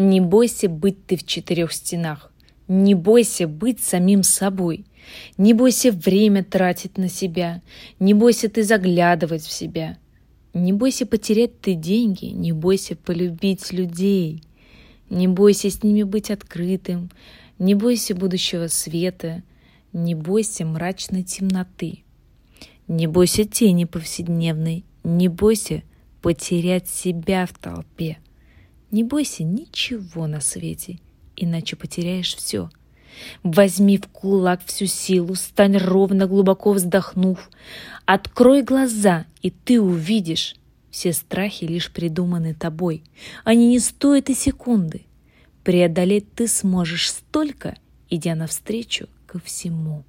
Не бойся быть ты в четырех стенах. Не бойся быть самим собой. Не бойся время тратить на себя. Не бойся ты заглядывать в себя. Не бойся потерять ты деньги. Не бойся полюбить людей. Не бойся с ними быть открытым. Не бойся будущего света. Не бойся мрачной темноты. Не бойся тени повседневной. Не бойся потерять себя в толпе. Не бойся ничего на свете, иначе потеряешь все. Возьми в кулак всю силу, стань ровно, глубоко вздохнув. Открой глаза, и ты увидишь. Все страхи лишь придуманы тобой. Они не стоят и секунды. Преодолеть ты сможешь столько, идя навстречу ко всему.